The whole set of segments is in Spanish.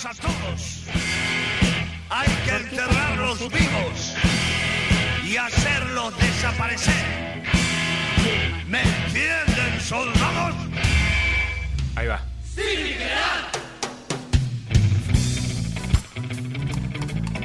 matarlos a todos. Hay que enterrarlos vivos y hacerlos desaparecer. ¿Me entienden, soldados? Ahí va.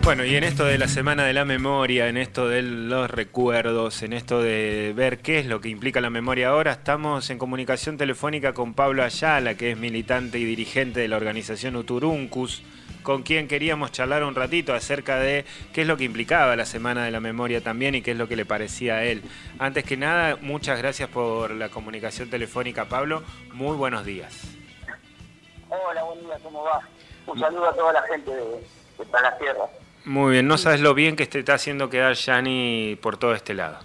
Bueno, y en esto de la Semana de la Memoria, en esto de los recuerdos, en esto de ver qué es lo que implica la memoria ahora, estamos en comunicación telefónica con Pablo Ayala, que es militante y dirigente de la organización Uturuncus, con quien queríamos charlar un ratito acerca de qué es lo que implicaba la Semana de la Memoria también y qué es lo que le parecía a él. Antes que nada, muchas gracias por la comunicación telefónica, Pablo. Muy buenos días. Hola, buen día, ¿cómo va? Un saludo a toda la gente de, de la Tierra. Muy bien, no sabes lo bien que te está haciendo quedar Yani por todo este lado.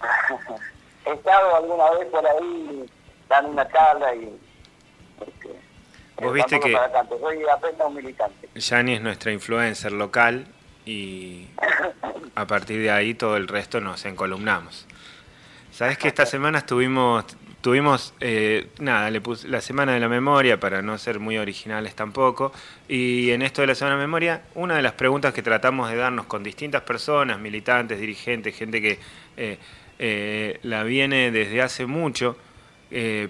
He estado alguna vez por ahí dando una charla y... Este, Vos viste que soy apenas un militante. Yani es nuestra influencer local y a partir de ahí todo el resto nos encolumnamos. Sabes que esta semana estuvimos Tuvimos, eh, nada, le puse la Semana de la Memoria para no ser muy originales tampoco. Y en esto de la Semana de la Memoria, una de las preguntas que tratamos de darnos con distintas personas, militantes, dirigentes, gente que eh, eh, la viene desde hace mucho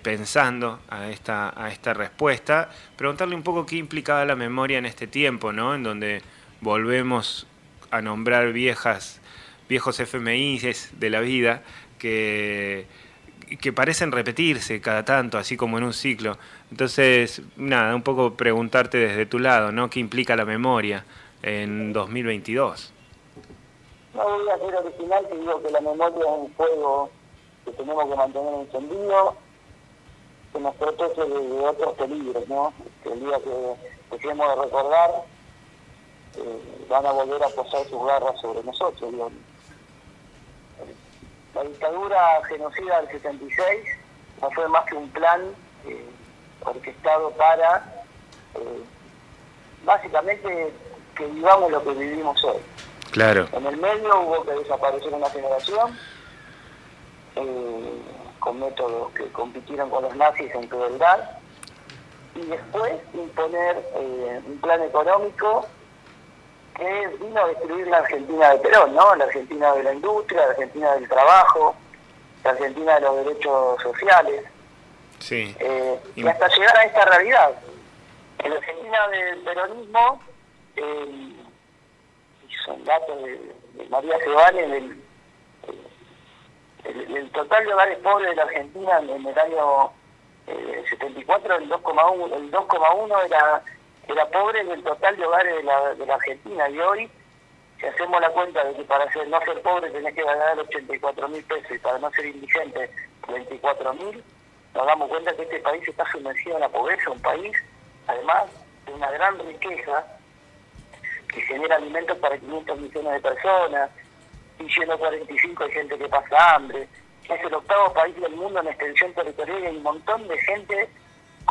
pensando a esta, a esta respuesta, preguntarle un poco qué implicaba la memoria en este tiempo, ¿no? En donde volvemos a nombrar viejas, viejos FMIs de la vida que que parecen repetirse cada tanto, así como en un ciclo. Entonces, nada, un poco preguntarte desde tu lado, ¿no? ¿Qué implica la memoria en 2022? No voy a ser original, te digo que la memoria es un fuego que tenemos que mantener encendido, que nos protege de, otros peligros, ¿no? Que el día que dejemos de recordar, eh, van a volver a posar sus garras sobre nosotros, digamos la dictadura genocida del 76 no fue más que un plan eh, orquestado para eh, básicamente que vivamos lo que vivimos hoy. Claro. En el medio hubo que desaparecer una generación eh, con métodos que compitieron con los nazis en crueldad y después imponer un plan económico que vino a destruir la Argentina de Perón, ¿no? La Argentina de la industria, la Argentina del trabajo, la Argentina de los derechos sociales. Sí. Eh, y hasta llegar a esta realidad. En la Argentina del peronismo, eh, son datos de, María Sebane, el, el, total de hogares pobres de la Argentina en, el año 74, eh, el 2,1 el 2,1 era era pobre del total de hogares de la, de la Argentina. Y hoy si hacemos la cuenta de que para ser, no ser pobre tenés que ganar 84 mil pesos y para no ser indigente 24 mil, nos damos cuenta que este país está sumergido en la pobreza, un país además de una gran riqueza que genera alimentos para 500 millones de personas, y 145 hay gente que pasa hambre, es el octavo país del mundo en extensión territorial y hay un montón de gente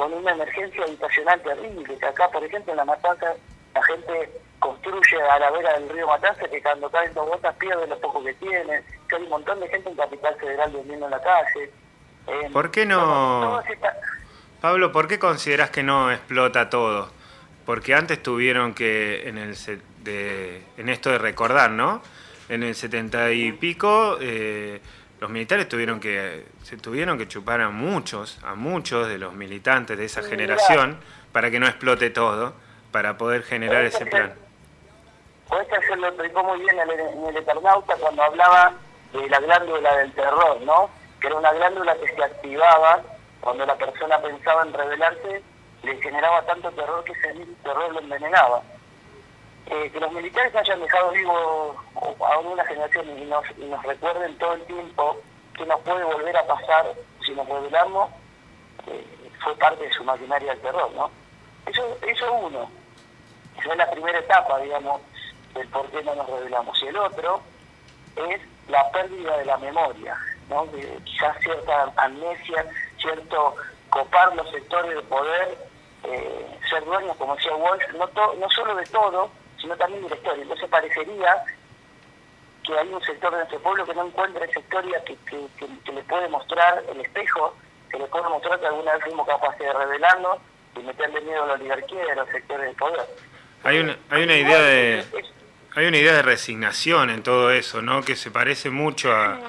con una emergencia habitacional terrible, que acá, por ejemplo, en La Matanza, la gente construye a la vera del río Matanza, que cuando caen dos gotas pierde lo poco que tiene, que hay un montón de gente en Capital Federal durmiendo en la calle. ¿Por qué no...? Pablo, ¿por qué consideras que no explota todo? Porque antes tuvieron que, en, el, de, en esto de recordar, ¿no? En el setenta y pico... Eh, los militares tuvieron que se tuvieron que chupar a muchos, a muchos de los militantes de esa generación para que no explote todo, para poder generar ese plan. se lo explicó muy bien en el, Eternauta cuando hablaba de la glándula del terror, ¿no? Que era una glándula que se activaba cuando la persona pensaba en rebelarse, le generaba tanto terror que ese terror lo envenenaba. Eh, que los militares hayan dejado vivo a una generación y nos, nos recuerden todo el tiempo que nos puede volver a pasar si nos rebelamos, eh, fue parte de su maquinaria del terror, ¿no? Eso, eso uno, esa es la primera etapa, digamos, del por qué no nos rebelamos. Y el otro es la pérdida de la memoria, ¿no? quizás cierta amnesia, cierto copar los sectores de poder, eh, ser dueños, como decía Walsh, no, no solo de todo, sino también historia. Entonces parecería que hay un sector de nuestro pueblo que no encuentra esa historia que, que, le puede mostrar el espejo, que le puede mostrar que alguna vez fuimos capaces de revelarnos y meterle miedo a la oligarquía y a los sectores del poder. Hay una, hay una idea de hay una idea de resignación en todo eso, ¿no? Que se parece mucho a,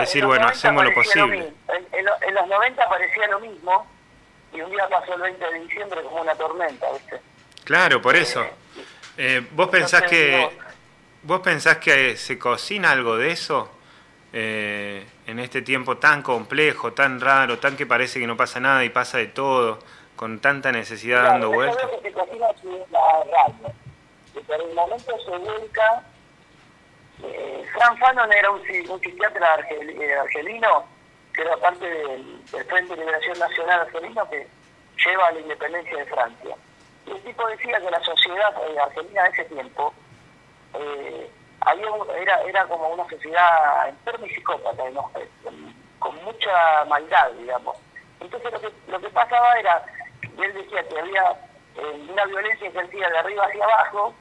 decir, bueno, hacemos lo posible. en, los 90 parecía lo mismo y un día pasó el 20 de diciembre como una tormenta, ¿viste? Claro, por eso. Eh, eh, ¿Vos pensás que vos pensás que se cocina algo de eso eh, en este tiempo tan complejo, tan raro, tan que parece que no pasa nada y pasa de todo, con tanta necesidad dando vueltas? que se cocina la radio. Y por el momento se vuelca. Eh, Fran Fanon era un, un psiquiatra argelino que era parte del, Frente de Liberación Nacional argelino que lleva a la independencia de Francia. El tipo decía que la sociedad eh, argelina de ese tiempo eh, había era, era como una sociedad enferma y psicópata, con, mucha maldad, digamos. Entonces lo que, lo que pasaba era, él decía que había eh, una violencia ejercida de arriba hacia abajo,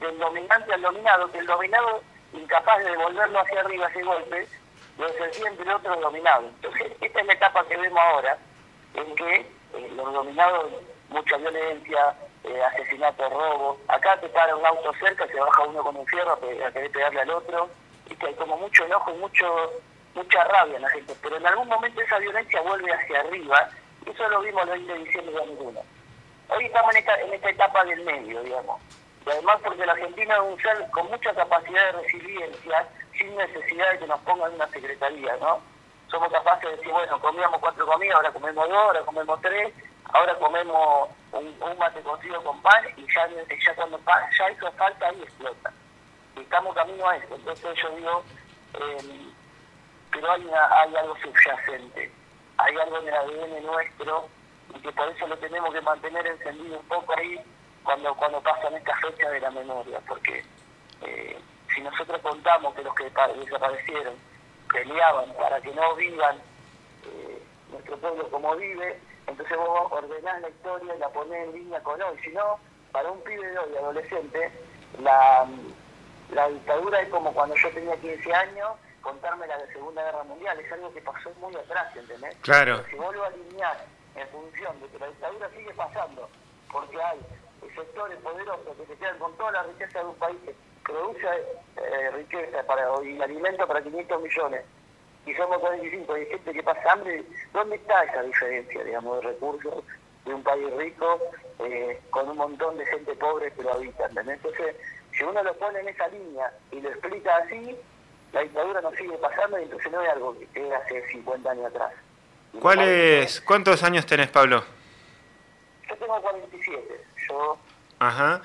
del dominante al dominado, que el dominado, incapaz de devolverlo hacia arriba ese golpe, lo ejercía entre otros dominados. Entonces, esta es la etapa que vemos ahora, en que eh, los dominados, mucha violencia, eh, asesinato, robo. Acá te para un auto cerca, se baja uno con un fierro a querer pegarle al otro. Que hay como mucho enojo mucho, mucha rabia en la gente. Pero en algún momento esa violencia vuelve hacia arriba. Y eso lo vimos el 20 de diciembre de ninguno. Hoy estamos en esta, en esta etapa del medio, digamos. Y además porque la Argentina es un ser con mucha capacidad de resiliencia sin necesidad de que nos pongan una secretaría, ¿no? Somos capaces de decir, bueno, comíamos cuatro comidas, ahora comemos dos, ahora comemos tres, ahora comemos un, mate cocido con pan y ya, ya cuando ya hizo falta ahí explota. Y estamos camino a eso. Entonces yo digo, eh, pero hay, hay algo subyacente, hay algo en el ADN nuestro y que por eso lo tenemos que mantener encendido un poco ahí cuando, cuando pasan estas fechas de la memoria, porque eh, si nosotros contamos que los que desaparecieron peleaban para que no vivan eh, nuestro pueblo como vive, entonces vos ordenás la historia y la ponés en línea con hoy. Si no, para un pibe de hoy, adolescente, la, la dictadura es como cuando yo tenía 15 años, contarme la de Segunda Guerra Mundial, es algo que pasó muy atrás, ¿entendés? Claro. si vos lo alineás en función de que la dictadura sigue pasando, porque hay sectores poderosos que se quedan con toda la riqueza de un país produce eh, riqueza para, y alimento para 500 millones y somos 45 y gente que pasa hambre, ¿dónde está esa diferencia, digamos, de recursos de un país rico eh, con un montón de gente pobre que lo habita? Entonces, si uno lo pone en esa línea y lo explica así, la dictadura no sigue pasando y entonces no es algo que era hace 50 años atrás. ¿Cuál ¿Cuántos años tenés, Pablo? Yo tengo 47. Yo Ajá.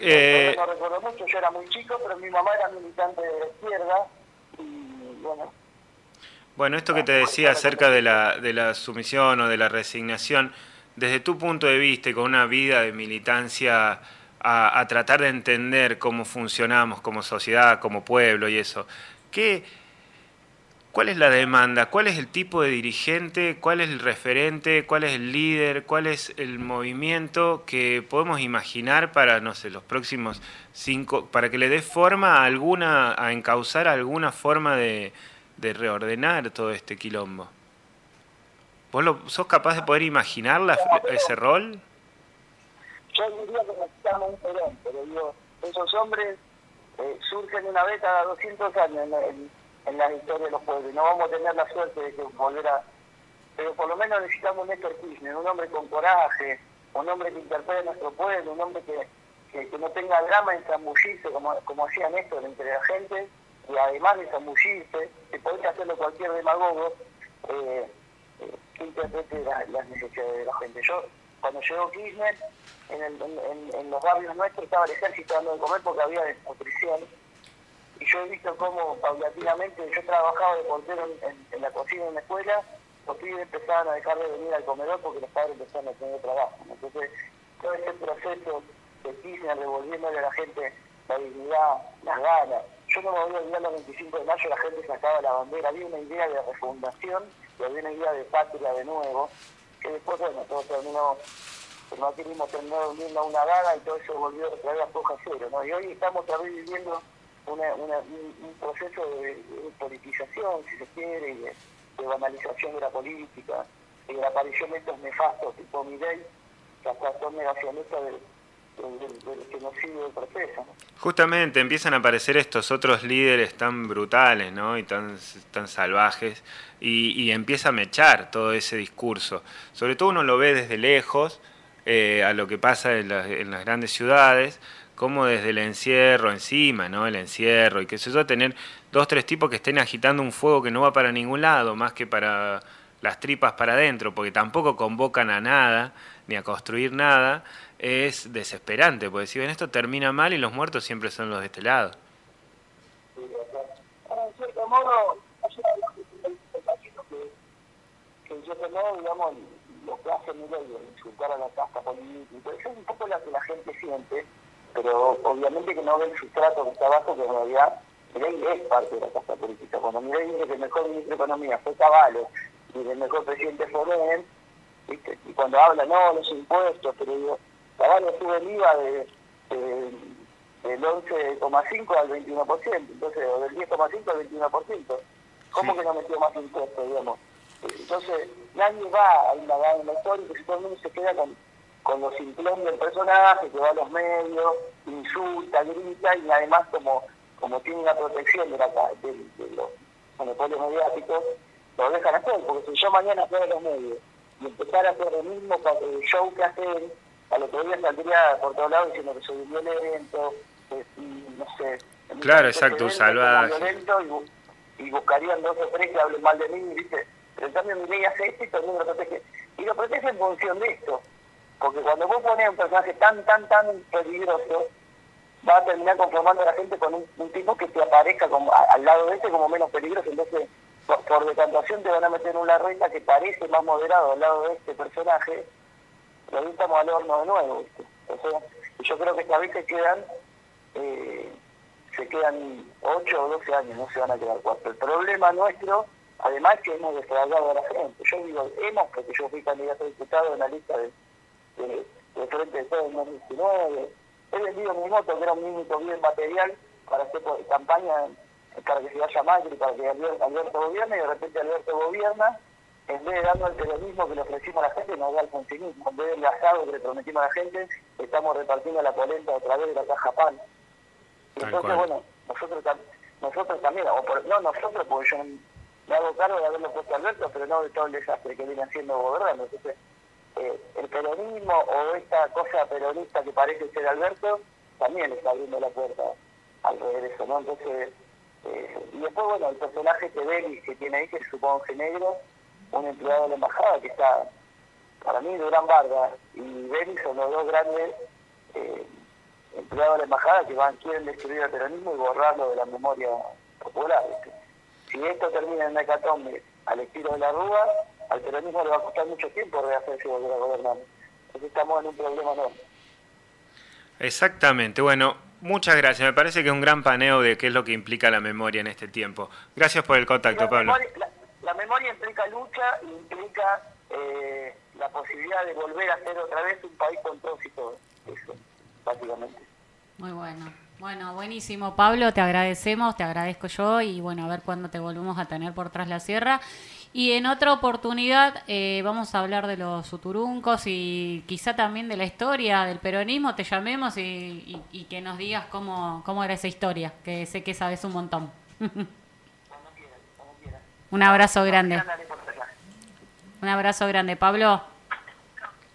Eh, no recuerdo mucho, yo era muy chico, pero mi mamá era militante de la izquierda y bueno. Bueno, esto que te decía acerca de la, sumisión o de la resignación, desde tu punto de vista y con una vida de militancia a, a tratar de entender cómo funcionamos como sociedad, como pueblo y eso, ¿qué, ¿Cuál es la demanda? ¿Cuál es el tipo de dirigente? ¿Cuál es el referente? ¿Cuál es el líder? ¿Cuál es el movimiento que podemos imaginar para, no sé, los próximos cinco, para que le dé forma a alguna, a encauzar alguna forma de, reordenar todo este quilombo? ¿Vos lo, sos capaz de poder imaginar ese rol? Yo diría que necesitamos un perón, pero digo, esos hombres eh, surgen una vez cada 200 años en en la historia de los pueblos. No vamos a tener la suerte de que volver a... Pero por lo menos necesitamos un Néstor Kirchner, un hombre con coraje, un hombre que interpele a nuestro pueblo, un hombre que, que, no tenga drama en zambullirse, como, como hacía Néstor entre la gente, y además de zambullirse, que podés hacerlo cualquier demagogo, eh, eh, que interprete las necesidades de la gente. Yo, cuando llegó Kirchner, en, los barrios nuestros estaba el ejército dando de comer porque había desnutrición y yo he visto cómo paulatinamente, yo trabajaba de portero en, la cocina en la escuela, los pibes empezaban a dejar de venir al comedor porque los padres empezaron a tener trabajo. Entonces, todo ese proceso de Kirchner devolviéndole a la gente la dignidad, las ganas. Yo no me voy a olvidar el 25 de mayo, la gente sacaba la bandera, había una idea de refundación y había una idea de patria de nuevo, que después, bueno, todo terminó, el materialismo terminó uniendo a una vaga y todo eso volvió otra vez a foja cero, ¿no? Y hoy estamos otra viviendo una, un, proceso de, politización, si se quiere, y de, banalización de la política, y de la aparición de estos nefastos tipo Midei, hasta son negacionistas del, Justamente empiezan a aparecer estos otros líderes tan brutales ¿no? y tan, tan salvajes y, empieza a mechar todo ese discurso. Sobre todo uno lo ve desde lejos eh, a lo que pasa en, las- en las grandes ciudades, como desde el encierro encima, ¿no? El encierro y qué sé yo, tener dos, tres tipos que estén agitando un fuego que no va para ningún lado, más que para las tripas para adentro, porque tampoco convocan a nada, ni a construir nada, es desesperante, porque si ven esto termina mal y los muertos siempre son los de este lado. En cierto modo, que, en cierto modo, digamos, lo que hace Milei de insultar a la casta política, eso es un poco lo que la gente siente, pero obviamente que no ve el sustrato que está abajo, que en realidad Milei es parte de la casta política. Cuando Milei dice que el mejor ministro de Economía fue Caballo y el mejor presidente fue ¿viste? y cuando habla, no, los impuestos, pero digo, Caballo sube el IVA de, de- del 11,5 al 21%, entonces, o del 10,5 al 21%. ¿Cómo Sí. que no metió más impuestos, digamos? Entonces, nadie va a indagar en la historia, porque todo el mundo se queda con, con los simplón del personaje, que va a los medios, insulta, grita, y además como, como tiene la protección de, la, de, de los monopolios mediáticos, lo dejan hacer, porque si yo mañana fuera a los medios y empezara a hacer el mismo eh, show que hacen, a lo que día saldría por todos lados diciendo que soy violento, que, y no sé. Claro, exacto, un salvaje. violento y, bu- y buscarían dos o tres que hablen mal de mí, ¿viste? Pero en cambio mi ley hace esto y todo el mundo lo protege. Y lo protege en función de esto. Porque cuando vos pones un personaje tan, tan, tan peligroso, va a terminar conformando a la gente con un, un tipo que te aparezca como a- al lado de este como menos peligroso. Entonces, por, por decantación te van a meter una reina que parece más moderado al lado de este personaje, y ahí al horno de nuevo. ¿viste? Y yo creo que esta vez se quedan, eh, se quedan 8 o 12 años, no se van a quedar 4. El problema nuestro, además, que hemos defraudado a la gente. Yo digo, hemos, porque yo fui candidato a diputado en la lista de, de, de Frente de Todo en 2019. He vendido mi moto, que era un único bien material, para hacer campaña para que se vaya Macri, para que Alberto gobierne, y de repente Alberto gobierna, en vez de darnos el peronismo que le ofrecimos a la gente, nos da el continuismo. En vez del asado que le prometimos a la gente, estamos repartiendo la polenta a través de la caja pan. Entonces, cual. bueno, nosotros, nosotros también, o por- no nosotros, porque yo me hago cargo de haberlo puesto a Alberto, pero no de todo el desastre que viene haciendo gobernando. Entonces, eh, el peronismo o esta cosa peronista que parece ser Alberto, también está abriendo la puerta al regreso, ¿no? Entonces, eh, y después, bueno, el personaje que Belis que tiene ahí, que supongo que negro, un empleado de la embajada que está, para mí, Durán Vargas y Belis son los dos grandes eh, empleados de la embajada que van quieren destruir el peronismo y borrarlo de la memoria popular. ¿viste? Si esto termina en una hecatombe al estilo de la Rúa, al peronismo le va a costar mucho tiempo rehacerse y volver a gobernar. Entonces estamos en un problema enorme. Exactamente, bueno, muchas gracias. Me parece que es un gran paneo de qué es lo que implica la memoria en este tiempo. Gracias por el contacto, la, Pablo. memoria, la, la memoria implica lucha, implica eh, la posibilidad de volver a ser otra vez un país con todos y todos. Eso, básicamente. Muy bueno. Bueno, buenísimo, Pablo, te agradecemos, te agradezco yo y bueno, a ver cuándo te volvemos a tener por tras la sierra. Y en otra oportunidad eh, vamos a hablar de los suturuncos y quizá también de la historia del peronismo, te llamemos y, y- y que nos digas cómo, cómo era esa historia, que sé que sabes un montón. Cuando quieran, cuando quieran. Un abrazo grande, un abrazo grande, Pablo.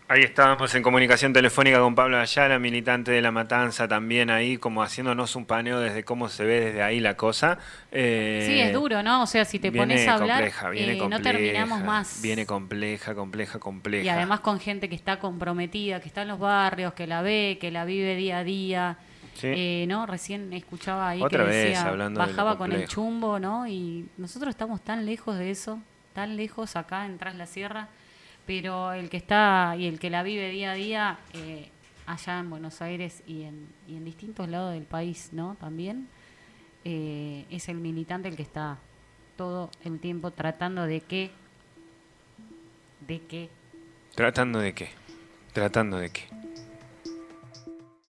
Ahí estábamos en comunicación telefónica con Pablo Ayala, militante de La Matanza, también ahí como haciéndonos un paneo desde cómo se ve desde ahí la cosa. Eh, Sí, es duro, ¿no? O sea, si te pones a hablar, compleja, viene eh, no terminamos más. Viene compleja, compleja, compleja. Y además con gente que está comprometida, que está en los barrios, que la ve, que la vive día a día. Sí. Eh, ¿no? Recién escuchaba ahí Otra que decía, bajaba con el chumbo, ¿no? Y nosotros estamos tan lejos de eso, tan lejos acá en Tras la Sierra, pero el que está y el que la vive día a día eh, allá en Buenos Aires y en, y en distintos lados del país, ¿no? También eh, es el militante el que está todo el tiempo tratando de que de que ¿Tratando de qué? ¿Tratando de qué?